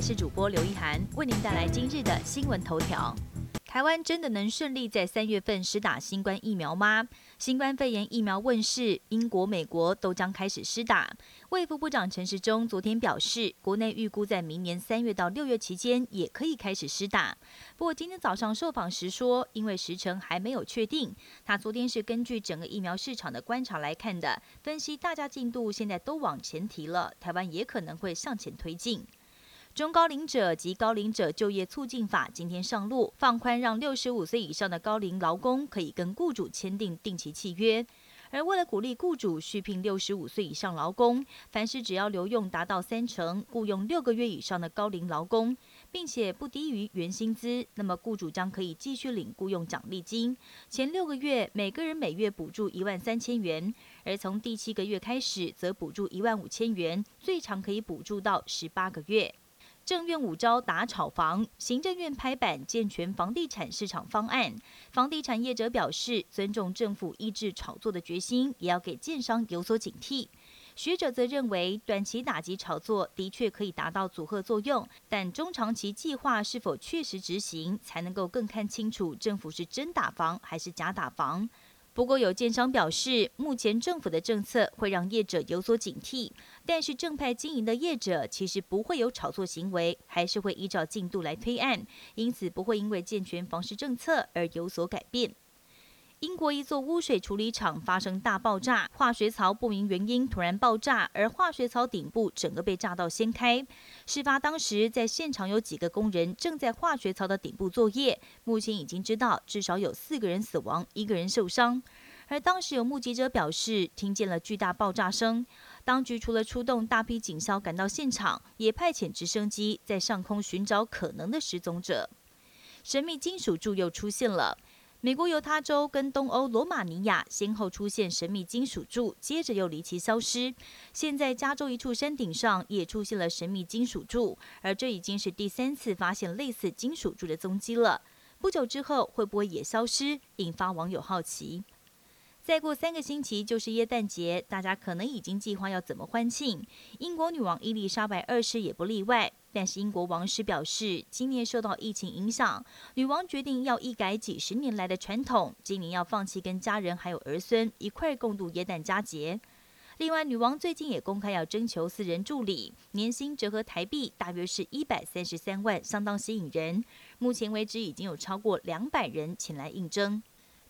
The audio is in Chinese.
是主播刘一涵，为您带来今日的新闻头条。台湾真的能顺利在三月份施打新冠疫苗吗？新冠肺炎疫苗问世，英国、美国都将开始施打。卫副部长陈时中昨天表示，国内预估在明年三月到六月期间也可以开始施打。不过今天早上受访时说，因为时程还没有确定，他昨天是根据整个疫苗市场的观察来看的，分析大家进度现在都往前提了，台湾也可能会向前推进。中高龄者及高龄者就业促进法今天上路，放宽让六十五岁以上的高龄劳工可以跟雇主签订定期契约。而为了鼓励雇主续聘六十五岁以上劳工，凡是只要留用达到三成、雇佣六个月以上的高龄劳工，并且不低于原薪资，那么雇主将可以继续领雇佣奖励金。前六个月每个人每月补助一万三千元，而从第七个月开始则补助一万五千元，最长可以补助到十八个月。政院五招打炒房，行政院拍板健全房地产市场方案。房地产业者表示，尊重政府抑制炒作的决心，也要给建商有所警惕。学者则认为，短期打击炒作的确可以达到阻吓作用，但中长期计划是否确实执行，才能够更看清楚政府是真打房还是假打房。不过，有建商表示，目前政府的政策会让业者有所警惕，但是正派经营的业者其实不会有炒作行为，还是会依照进度来推案，因此不会因为健全房市政策而有所改变。英国一座污水处理厂发生大爆炸，化学槽不明原因突然爆炸，而化学槽顶部整个被炸到掀开。事发当时，在现场有几个工人正在化学槽的顶部作业。目前已经知道至少有四个人死亡，一个人受伤。而当时有目击者表示，听见了巨大爆炸声。当局除了出动大批警消赶到现场，也派遣直升机在上空寻找可能的失踪者。神秘金属柱又出现了。美国犹他州跟东欧罗马尼亚先后出现神秘金属柱，接着又离奇消失。现在加州一处山顶上也出现了神秘金属柱，而这已经是第三次发现类似金属柱的踪迹了。不久之后会不会也消失，引发网友好奇。再过三个星期就是耶诞节，大家可能已经计划要怎么欢庆。英国女王伊丽莎白二世也不例外。但是英国王室表示，今年受到疫情影响，女王决定要一改几十年来的传统，今年要放弃跟家人还有儿孙一块共度耶诞佳节。另外，女王最近也公开要征求私人助理，年薪折合台币大约是一百三十三万，相当吸引人。目前为止已经有超过两百人前来应征。